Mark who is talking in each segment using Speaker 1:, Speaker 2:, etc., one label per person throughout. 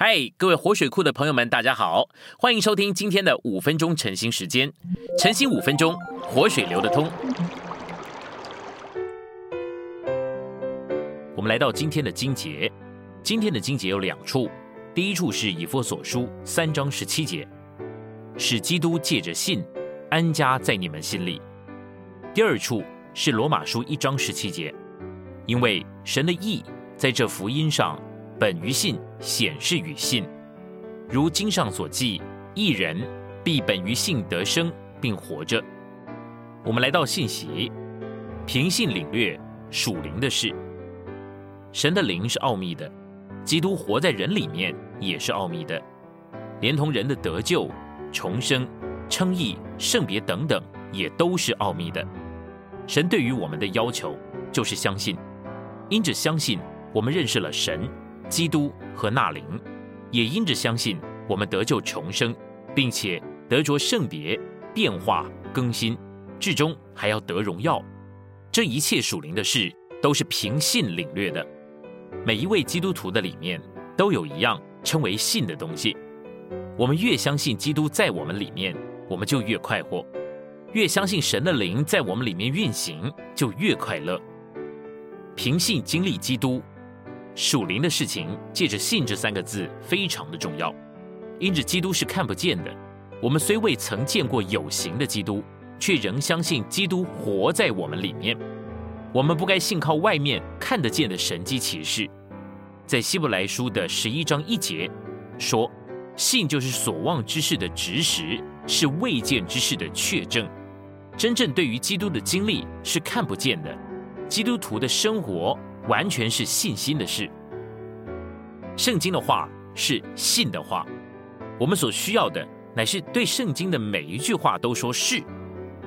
Speaker 1: 嗨，各位活水库的朋友们，大家好，欢迎收听今天的五分钟晨兴时间。晨兴五分钟，活水流得通。我们来到今天的经节，今天的经节有两处，第一处是以弗所书三章十七节，使基督借着信安家在你们心里；第二处是罗马书一章十七节，因为神的意在这福音上。本于信，显示于信，如经上所记，一人必本于信得生，并活着。我们来到信息，凭信领略属灵的事。神的灵是奥秘的，基督活在人里面也是奥秘的，连同人的得救、重生、称义、圣别等等，也都是奥秘的。神对于我们的要求就是相信，因着相信，我们认识了神。基督和纳灵，也因着相信，我们得救重生，并且得着圣别、变化、更新，至终还要得荣耀。这一切属灵的事，都是凭信领略的。每一位基督徒的里面，都有一样称为信的东西。我们越相信基督在我们里面，我们就越快活；越相信神的灵在我们里面运行，就越快乐。凭信经历基督。属灵的事情，借着信这三个字非常的重要。因着基督是看不见的，我们虽未曾见过有形的基督，却仍相信基督活在我们里面。我们不该信靠外面看得见的神机骑士。在希伯来书的十一章一节说：“信就是所望之事的执实，是未见之事的确证。”真正对于基督的经历是看不见的。基督徒的生活。完全是信心的事。圣经的话是信的话，我们所需要的乃是对圣经的每一句话都说是。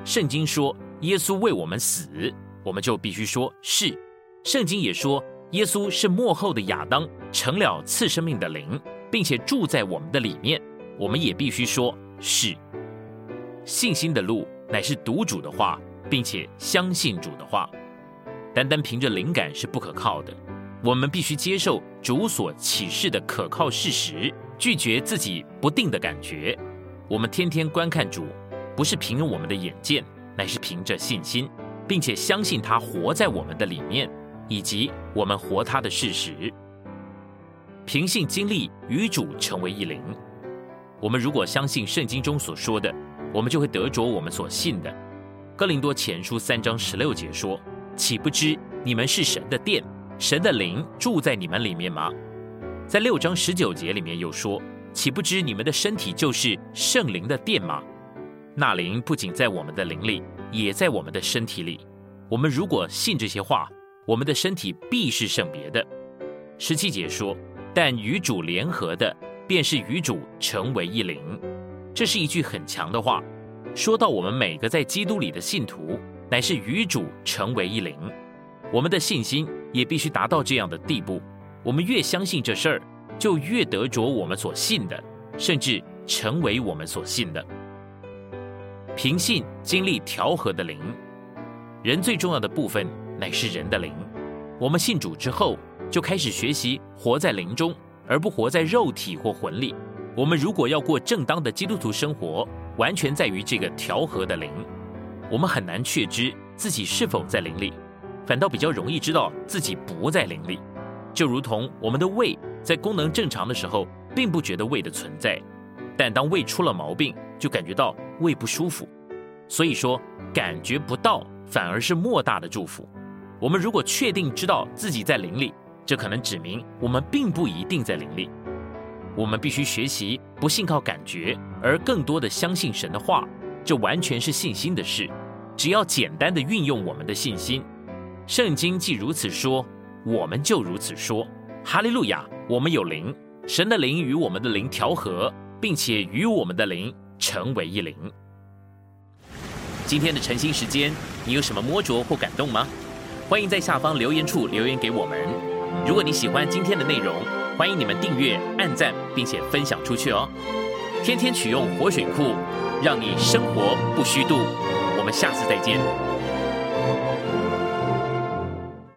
Speaker 1: 圣经说耶稣为我们死，我们就必须说是。圣经也说耶稣是幕后的亚当，成了赐生命的灵，并且住在我们的里面，我们也必须说是。信心的路乃是读主的话，并且相信主的话。单单凭着灵感是不可靠的，我们必须接受主所启示的可靠事实，拒绝自己不定的感觉。我们天天观看主，不是凭我们的眼见，乃是凭着信心，并且相信他活在我们的里面，以及我们活他的事实。凭信经历与主成为一灵。我们如果相信圣经中所说的，我们就会得着我们所信的。哥林多前书三章十六节说。岂不知你们是神的殿，神的灵住在你们里面吗？在六章十九节里面又说：岂不知你们的身体就是圣灵的殿吗？那灵不仅在我们的灵里，也在我们的身体里。我们如果信这些话，我们的身体必是圣别的。十七节说：但与主联合的，便是与主成为一灵。这是一句很强的话，说到我们每个在基督里的信徒。乃是与主成为一灵，我们的信心也必须达到这样的地步。我们越相信这事儿，就越得着我们所信的，甚至成为我们所信的。凭信经历调和的灵，人最重要的部分乃是人的灵。我们信主之后，就开始学习活在灵中，而不活在肉体或魂里。我们如果要过正当的基督徒生活，完全在于这个调和的灵。我们很难确知自己是否在灵里，反倒比较容易知道自己不在灵里。就如同我们的胃在功能正常的时候，并不觉得胃的存在，但当胃出了毛病，就感觉到胃不舒服。所以说，感觉不到反而是莫大的祝福。我们如果确定知道自己在灵里，这可能指明我们并不一定在灵里。我们必须学习不信靠感觉，而更多的相信神的话。这完全是信心的事。只要简单的运用我们的信心，圣经既如此说，我们就如此说。哈利路亚！我们有灵，神的灵与我们的灵调和，并且与我们的灵成为一灵。今天的晨兴时间，你有什么摸着或感动吗？欢迎在下方留言处留言给我们。如果你喜欢今天的内容，欢迎你们订阅、按赞，并且分享出去哦。天天取用活水库，让你生活不虚度。我们下次再见。